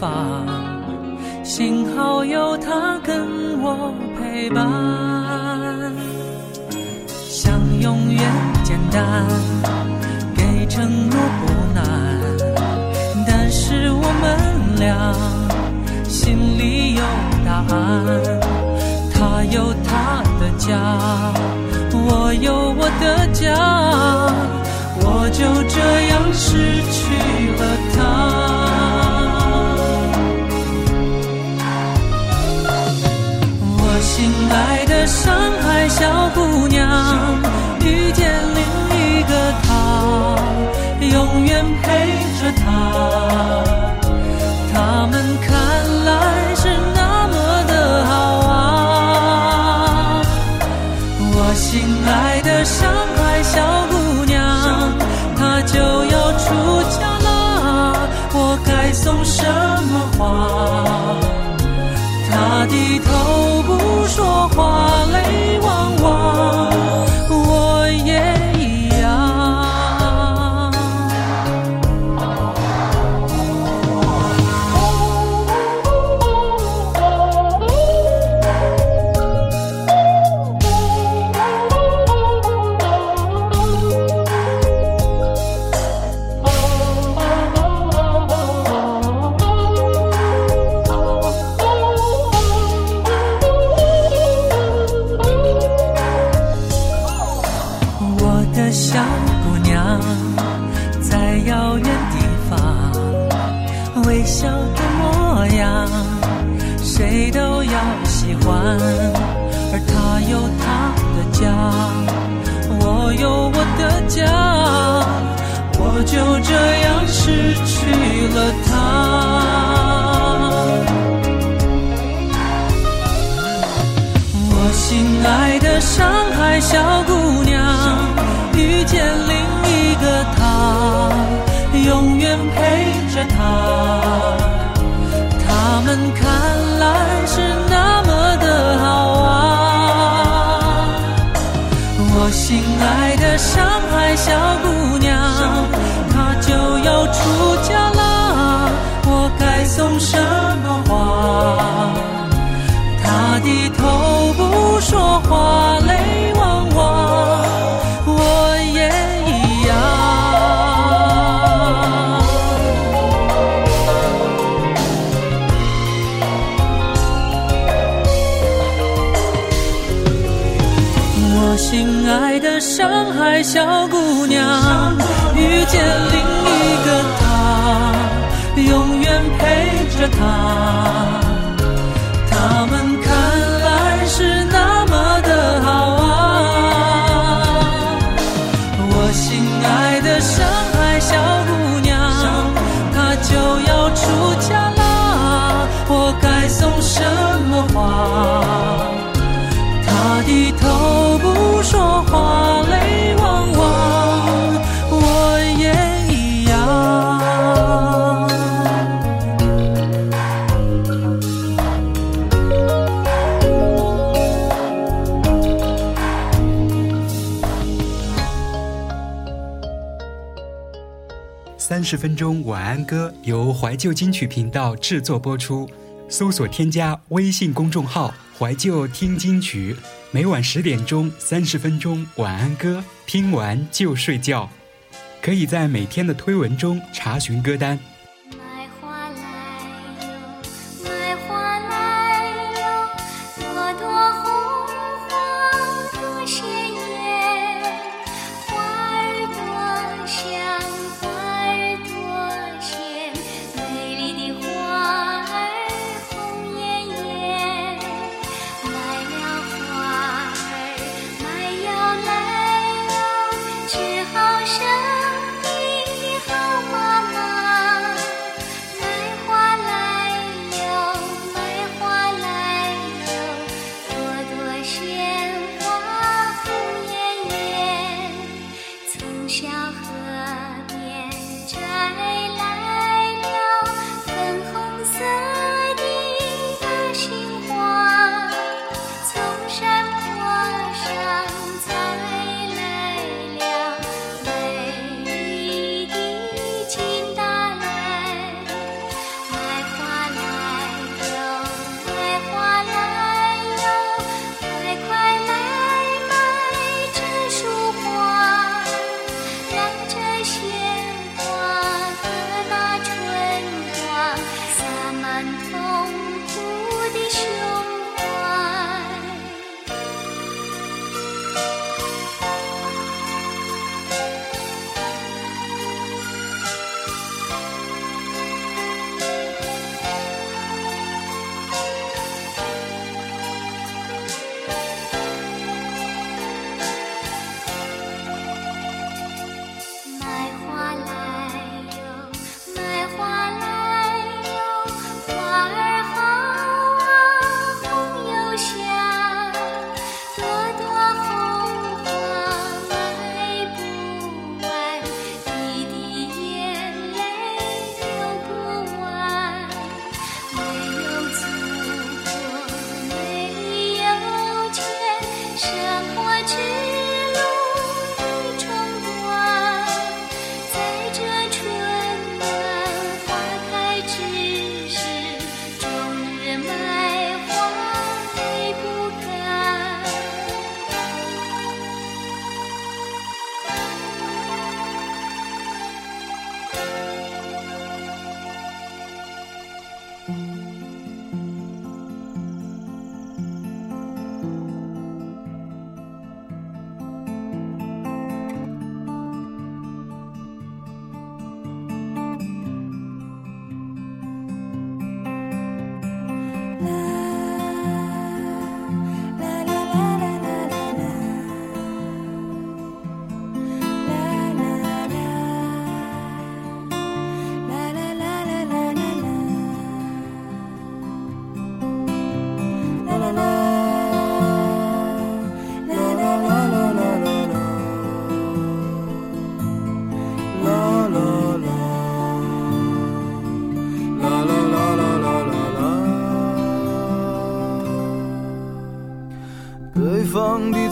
方，幸好有他跟我陪伴。想永远简单，给承诺不难，但是我们俩。心里有答案，他有他的家，我有我的家，我就这样失去了爱的上海小姑娘，遇见另一个他，永远陪着他。他们看来是那么的好啊！我心爱的上海小姑娘，她就要出嫁了，我该送什么花？她低头说话，他十分钟晚安歌由怀旧金曲频道制作播出，搜索添加微信公众号“怀旧听金曲”，每晚十点钟三十分钟晚安歌，听完就睡觉，可以在每天的推文中查询歌单。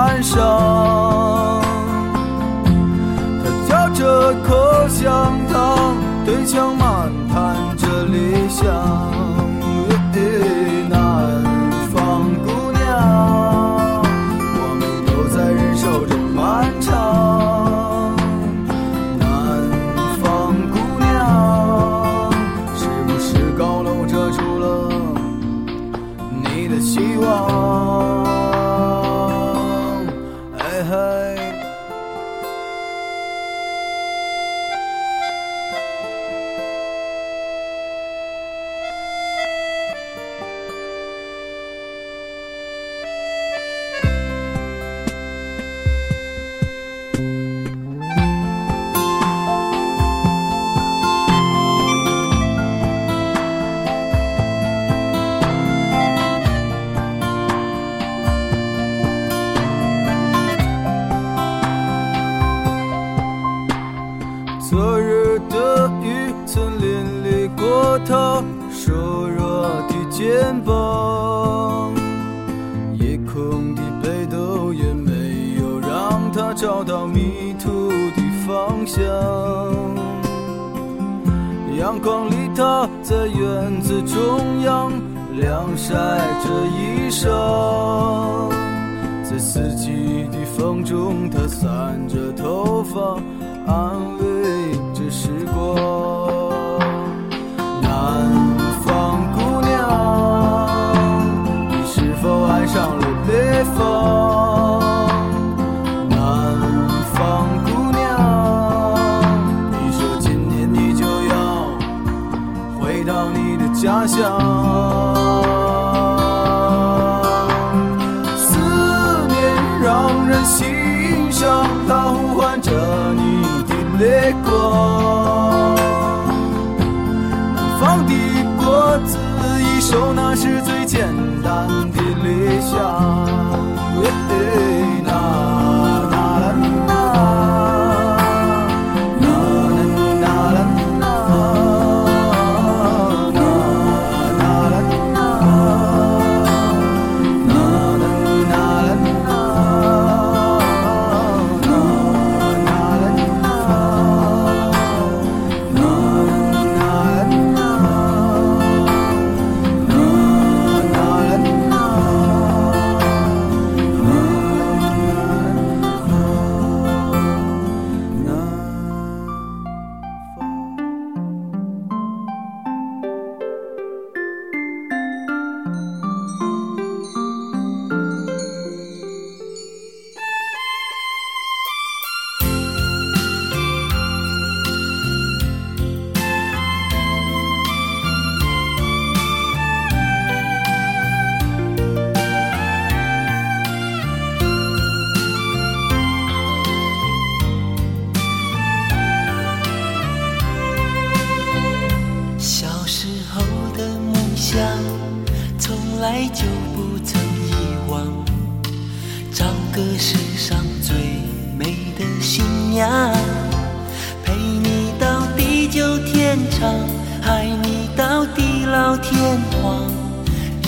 晚上。他嚼着口香糖，对墙漫谈着理想。到迷途的方向。阳光里，他在院子中央晾晒着衣裳，在四季的风中，他散着头发，个世上最美的新娘，陪你到地久天长，爱你到地老天荒，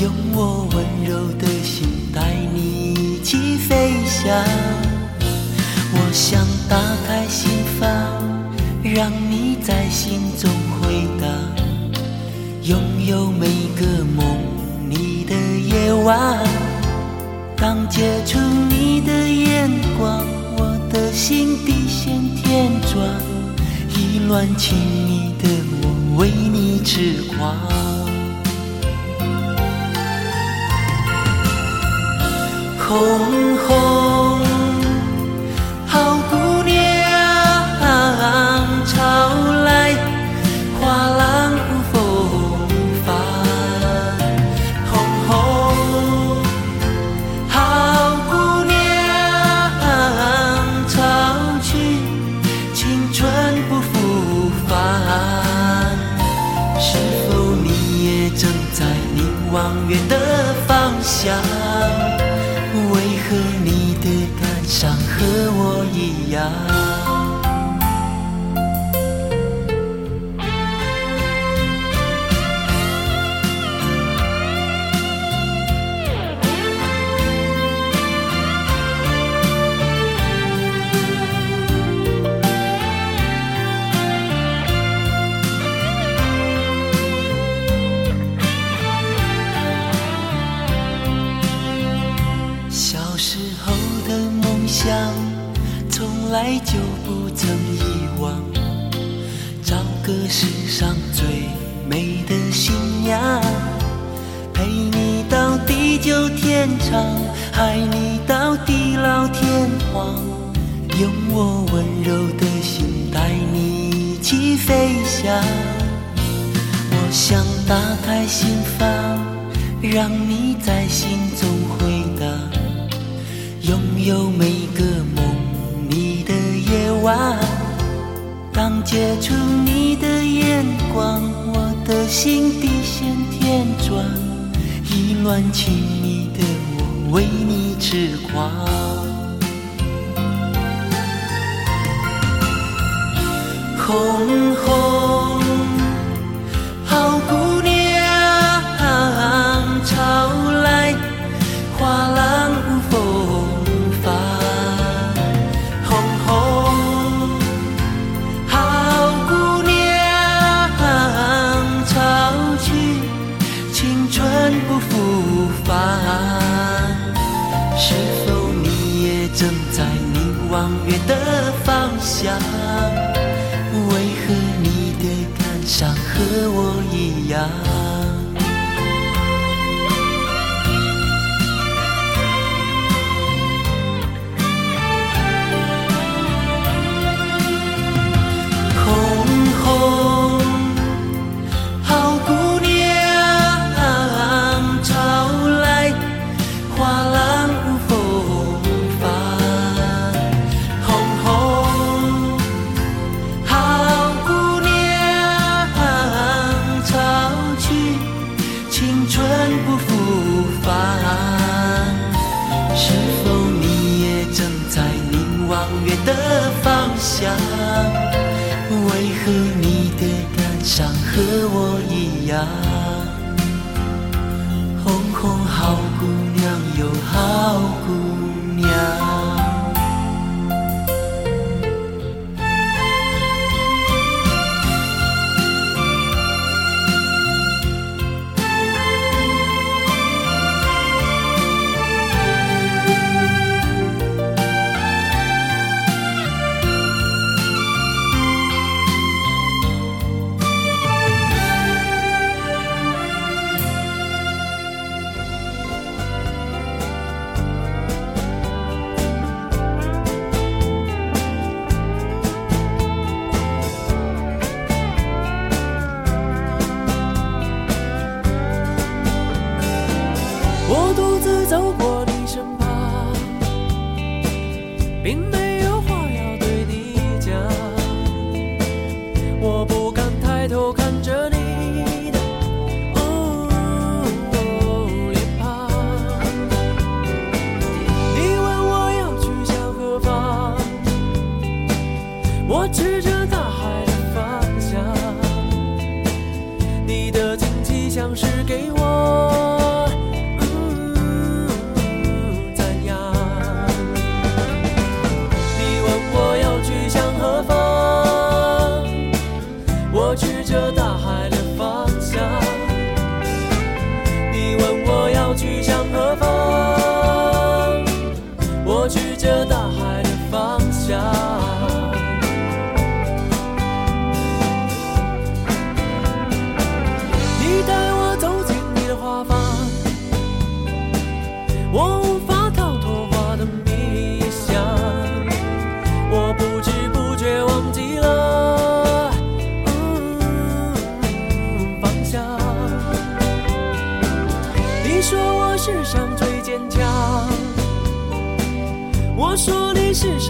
用我温柔的心带你一起飞翔。我想打开心房，让你在心中回荡，拥有每个梦你的夜晚。当接触，心地先天转，意乱情迷的我为你痴狂。红红上最美的新娘，陪你到地久天长，爱你到地老天荒。用我温柔的心带你一起飞翔。我想打开心房，让你在心中回荡，拥有每个梦你的夜晚。当接触你眼光，我的心地先天转，意乱情迷的我为你痴狂。红红好姑娘，潮来花浪一我独自走过你身旁，并没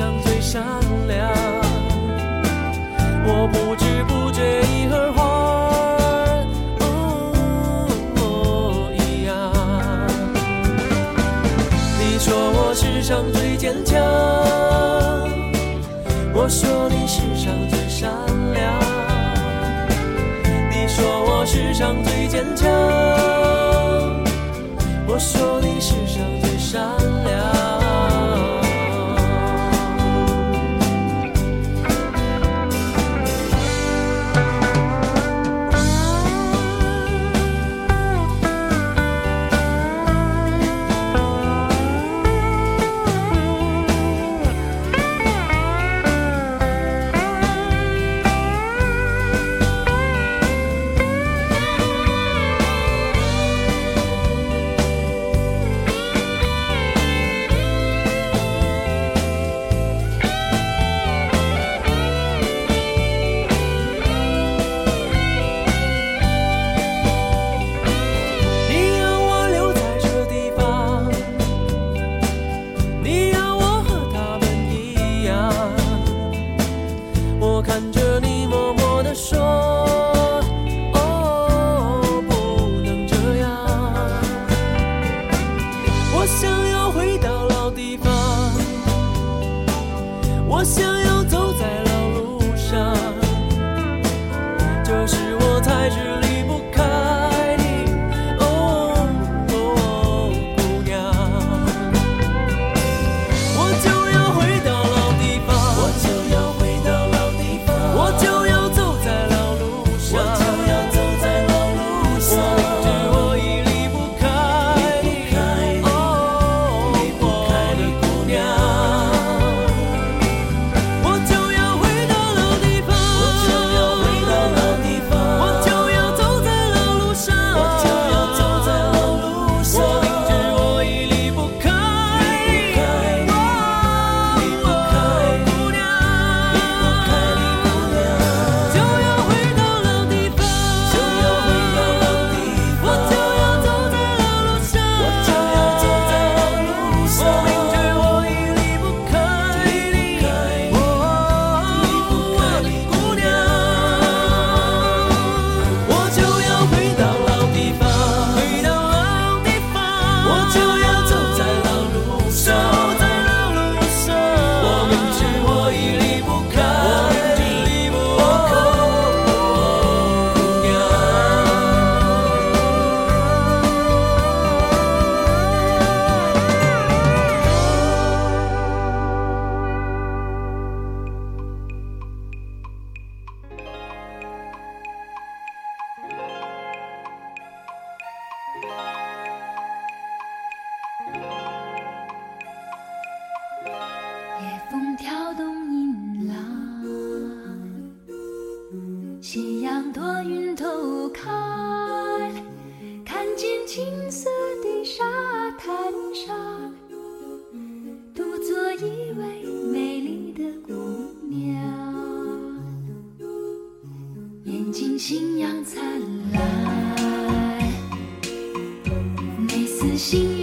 上最善良我不知不觉已和花一样你说我世上最坚强我说你世上最善良你说我世上最坚强我说你世上最善良看，看见青色的沙滩上，独坐一位美丽的姑娘，眼睛星阳灿烂，每丝心。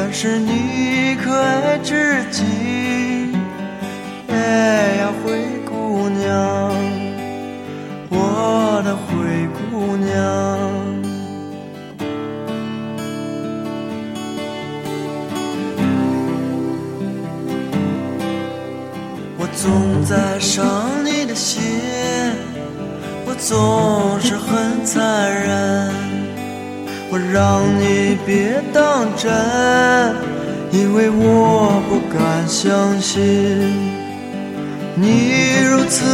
但是你可爱至极。哎呀，灰姑娘，我的灰姑娘。我总在伤你的心，我总是很残忍，我让你别当真，因为我不敢相信你如此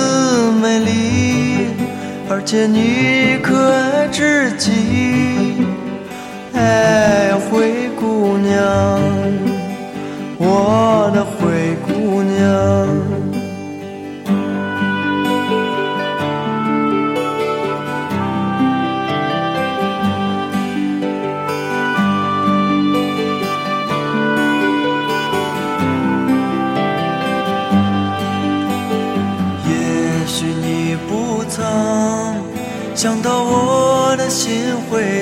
美丽，而且你可爱至极。哎，灰姑娘，我的灰姑娘。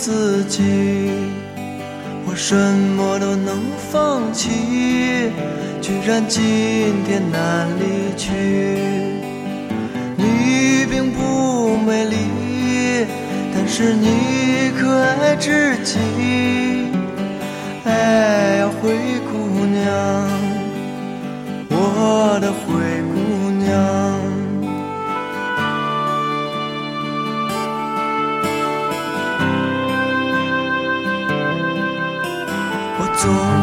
自己，我什么都能放弃，居然今天难离去。你并不美丽，但是你可爱至极。哎呀，灰姑娘。我的灰。